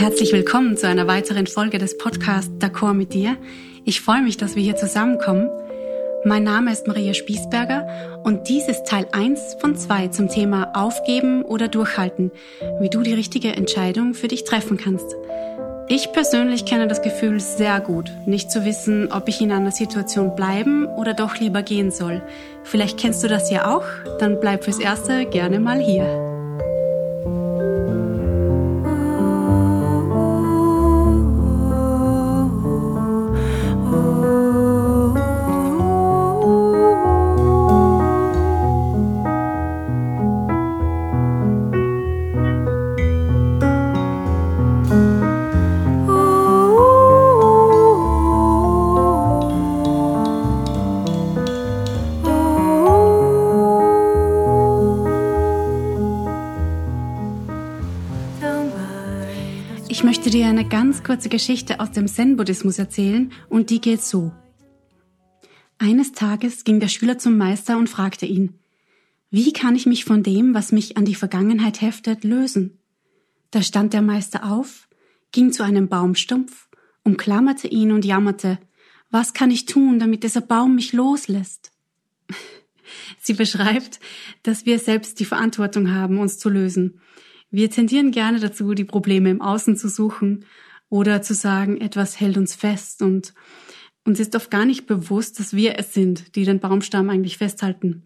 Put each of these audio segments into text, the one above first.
Herzlich willkommen zu einer weiteren Folge des Podcasts D'accord mit dir. Ich freue mich, dass wir hier zusammenkommen. Mein Name ist Maria Spießberger und dies ist Teil 1 von 2 zum Thema Aufgeben oder Durchhalten, wie du die richtige Entscheidung für dich treffen kannst. Ich persönlich kenne das Gefühl sehr gut, nicht zu wissen, ob ich in einer Situation bleiben oder doch lieber gehen soll. Vielleicht kennst du das ja auch, dann bleib fürs Erste gerne mal hier. Ich möchte dir eine ganz kurze Geschichte aus dem Zen-Buddhismus erzählen und die geht so. Eines Tages ging der Schüler zum Meister und fragte ihn, wie kann ich mich von dem, was mich an die Vergangenheit heftet, lösen? Da stand der Meister auf, ging zu einem Baumstumpf, umklammerte ihn und jammerte, was kann ich tun, damit dieser Baum mich loslässt? Sie beschreibt, dass wir selbst die Verantwortung haben, uns zu lösen. Wir tendieren gerne dazu, die Probleme im Außen zu suchen oder zu sagen, etwas hält uns fest und uns ist oft gar nicht bewusst, dass wir es sind, die den Baumstamm eigentlich festhalten.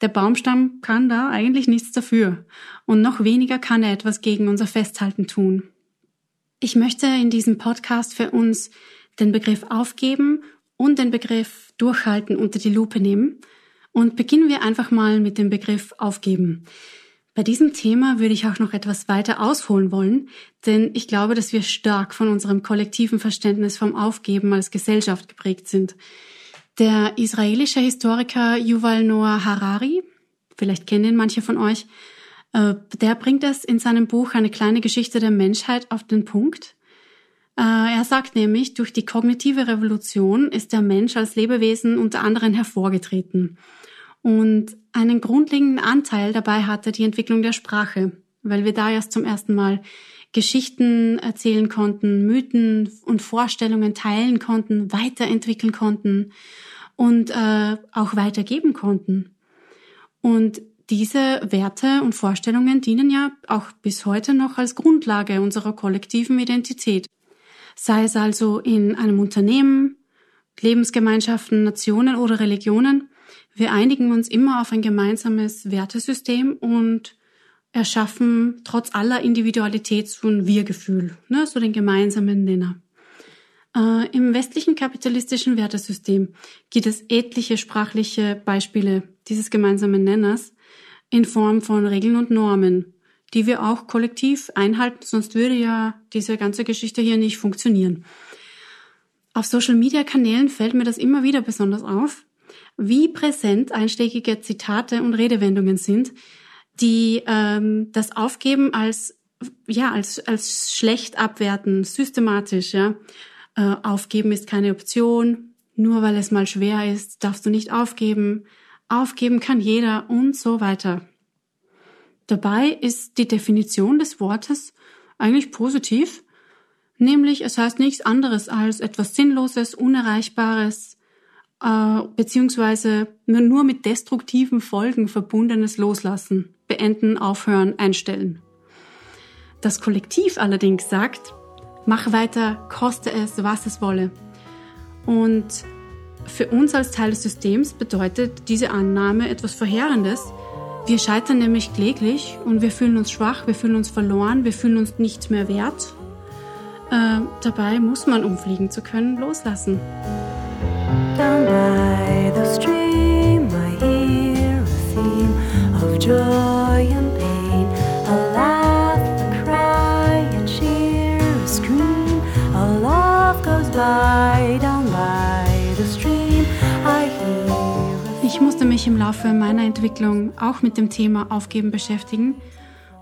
Der Baumstamm kann da eigentlich nichts dafür und noch weniger kann er etwas gegen unser Festhalten tun. Ich möchte in diesem Podcast für uns den Begriff aufgeben und den Begriff durchhalten unter die Lupe nehmen und beginnen wir einfach mal mit dem Begriff aufgeben. Bei diesem Thema würde ich auch noch etwas weiter ausholen wollen, denn ich glaube, dass wir stark von unserem kollektiven Verständnis vom Aufgeben als Gesellschaft geprägt sind. Der israelische Historiker Yuval Noah Harari, vielleicht kennen ihn manche von euch, äh, der bringt es in seinem Buch Eine kleine Geschichte der Menschheit auf den Punkt. Äh, er sagt nämlich, durch die kognitive Revolution ist der Mensch als Lebewesen unter anderem hervorgetreten. Und einen grundlegenden Anteil dabei hatte die Entwicklung der Sprache, weil wir da erst zum ersten Mal Geschichten erzählen konnten, Mythen und Vorstellungen teilen konnten, weiterentwickeln konnten und äh, auch weitergeben konnten. Und diese Werte und Vorstellungen dienen ja auch bis heute noch als Grundlage unserer kollektiven Identität. Sei es also in einem Unternehmen, Lebensgemeinschaften, Nationen oder Religionen, wir einigen uns immer auf ein gemeinsames Wertesystem und erschaffen trotz aller Individualität so ein Wir-Gefühl, ne, so den gemeinsamen Nenner. Äh, Im westlichen kapitalistischen Wertesystem gibt es etliche sprachliche Beispiele dieses gemeinsamen Nenners in Form von Regeln und Normen, die wir auch kollektiv einhalten, sonst würde ja diese ganze Geschichte hier nicht funktionieren. Auf Social-Media-Kanälen fällt mir das immer wieder besonders auf, wie präsent einschlägige Zitate und Redewendungen sind, die ähm, das Aufgeben als ja als als schlecht abwerten, systematisch. Ja, äh, aufgeben ist keine Option. Nur weil es mal schwer ist, darfst du nicht aufgeben. Aufgeben kann jeder und so weiter. Dabei ist die Definition des Wortes eigentlich positiv, nämlich es heißt nichts anderes als etwas Sinnloses, Unerreichbares, äh, beziehungsweise nur mit destruktiven Folgen verbundenes Loslassen, beenden, aufhören, einstellen. Das Kollektiv allerdings sagt, mach weiter, koste es, was es wolle. Und für uns als Teil des Systems bedeutet diese Annahme etwas Verheerendes. Wir scheitern nämlich kläglich und wir fühlen uns schwach, wir fühlen uns verloren, wir fühlen uns nicht mehr wert. Äh, dabei muss man, um fliegen zu können, loslassen. Ich musste mich im Laufe meiner Entwicklung auch mit dem Thema Aufgeben beschäftigen.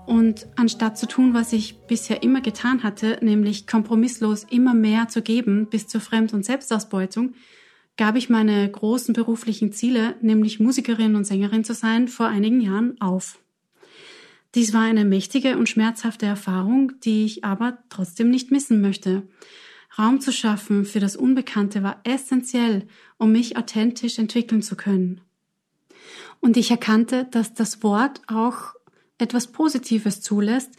Und anstatt zu tun, was ich bisher immer getan hatte, nämlich kompromisslos immer mehr zu geben bis zur Fremd- und Selbstausbeutung, gab ich meine großen beruflichen Ziele, nämlich Musikerin und Sängerin zu sein, vor einigen Jahren auf. Dies war eine mächtige und schmerzhafte Erfahrung, die ich aber trotzdem nicht missen möchte. Raum zu schaffen für das Unbekannte war essentiell, um mich authentisch entwickeln zu können. Und ich erkannte, dass das Wort auch etwas Positives zulässt,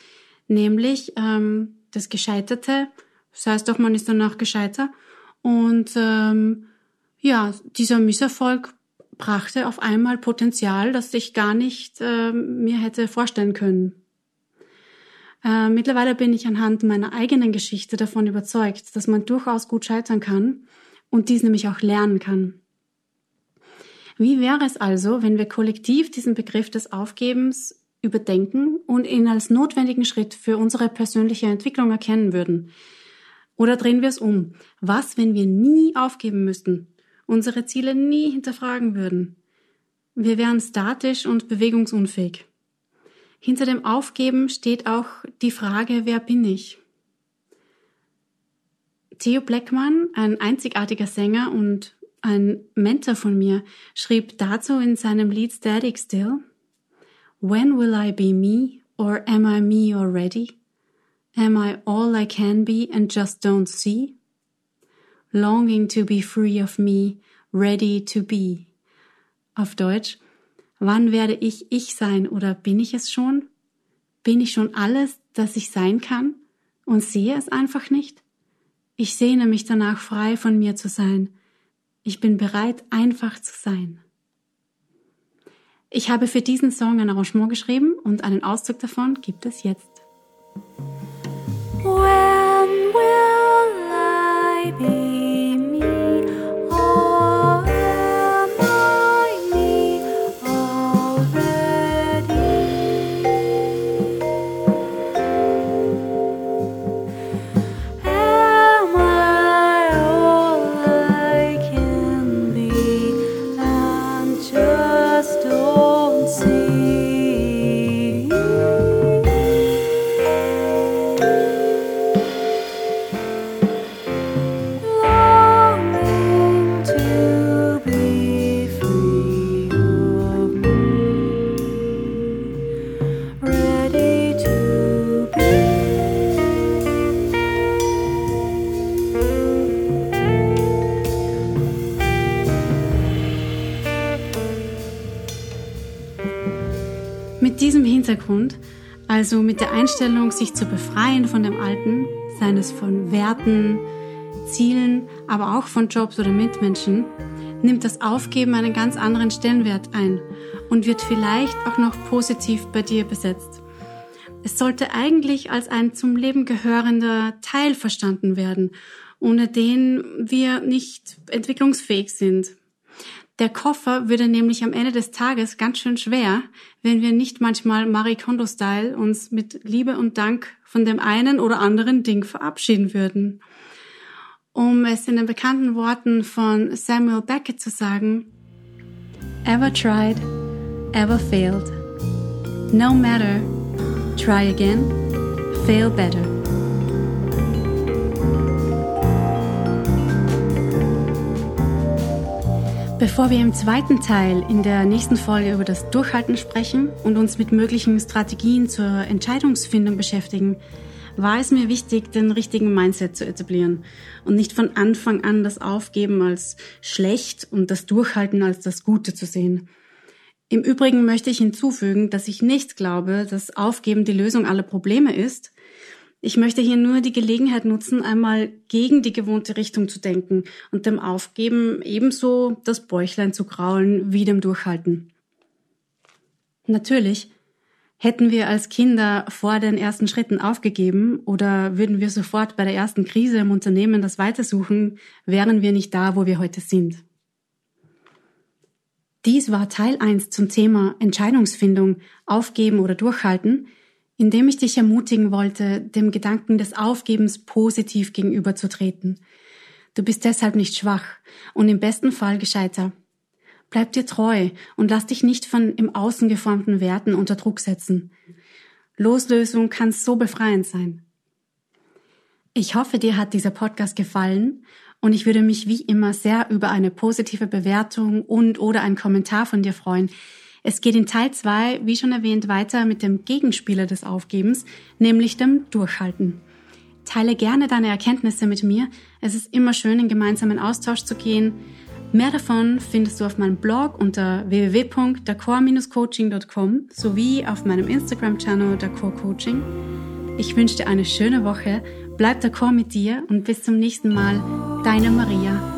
nämlich ähm, das Gescheiterte, das heißt doch, man ist danach gescheiter. Und ähm, ja, dieser Misserfolg brachte auf einmal Potenzial, das ich gar nicht äh, mir hätte vorstellen können. Äh, mittlerweile bin ich anhand meiner eigenen Geschichte davon überzeugt, dass man durchaus gut scheitern kann und dies nämlich auch lernen kann. Wie wäre es also, wenn wir kollektiv diesen Begriff des Aufgebens überdenken und ihn als notwendigen Schritt für unsere persönliche Entwicklung erkennen würden? Oder drehen wir es um? Was, wenn wir nie aufgeben müssten, unsere Ziele nie hinterfragen würden? Wir wären statisch und bewegungsunfähig. Hinter dem Aufgeben steht auch die Frage, wer bin ich? Theo Bleckmann, ein einzigartiger Sänger und ein Mentor von mir, schrieb dazu in seinem Lied Static Still, When will I be me or am I me already? Am I all I can be and just don't see? Longing to be free of me, ready to be. Auf Deutsch, wann werde ich ich sein oder bin ich es schon? Bin ich schon alles, das ich sein kann und sehe es einfach nicht? Ich sehne mich danach, frei von mir zu sein. Ich bin bereit, einfach zu sein. Ich habe für diesen Song ein Arrangement geschrieben und einen Auszug davon gibt es jetzt. Hintergrund, also mit der Einstellung, sich zu befreien von dem Alten, seines von Werten, Zielen, aber auch von Jobs oder Mitmenschen, nimmt das Aufgeben einen ganz anderen Stellenwert ein und wird vielleicht auch noch positiv bei dir besetzt. Es sollte eigentlich als ein zum Leben gehörender Teil verstanden werden, ohne den wir nicht entwicklungsfähig sind. Der Koffer würde nämlich am Ende des Tages ganz schön schwer, wenn wir nicht manchmal Marie Kondo-Style uns mit Liebe und Dank von dem einen oder anderen Ding verabschieden würden. Um es in den bekannten Worten von Samuel Beckett zu sagen, Ever tried, ever failed. No matter, try again, fail better. Bevor wir im zweiten Teil in der nächsten Folge über das Durchhalten sprechen und uns mit möglichen Strategien zur Entscheidungsfindung beschäftigen, war es mir wichtig, den richtigen Mindset zu etablieren und nicht von Anfang an das Aufgeben als schlecht und das Durchhalten als das Gute zu sehen. Im Übrigen möchte ich hinzufügen, dass ich nicht glaube, dass Aufgeben die Lösung aller Probleme ist, ich möchte hier nur die Gelegenheit nutzen, einmal gegen die gewohnte Richtung zu denken und dem Aufgeben ebenso das Bäuchlein zu kraulen wie dem Durchhalten. Natürlich Hätten wir als Kinder vor den ersten Schritten aufgegeben oder würden wir sofort bei der ersten Krise im Unternehmen das Weitersuchen, wären wir nicht da, wo wir heute sind. Dies war Teil 1 zum Thema Entscheidungsfindung, Aufgeben oder Durchhalten, indem ich dich ermutigen wollte, dem Gedanken des Aufgebens positiv gegenüberzutreten. Du bist deshalb nicht schwach und im besten Fall gescheiter. Bleib dir treu und lass dich nicht von im Außen geformten Werten unter Druck setzen. Loslösung kann so befreiend sein. Ich hoffe, dir hat dieser Podcast gefallen und ich würde mich wie immer sehr über eine positive Bewertung und oder einen Kommentar von dir freuen, Es geht in Teil 2, wie schon erwähnt, weiter mit dem Gegenspieler des Aufgebens, nämlich dem Durchhalten. Teile gerne deine Erkenntnisse mit mir. Es ist immer schön, in gemeinsamen Austausch zu gehen. Mehr davon findest du auf meinem Blog unter www.dercore-coaching.com sowie auf meinem Instagram-Channel der Core Coaching. Ich wünsche dir eine schöne Woche, bleib der Core mit dir und bis zum nächsten Mal. Deine Maria.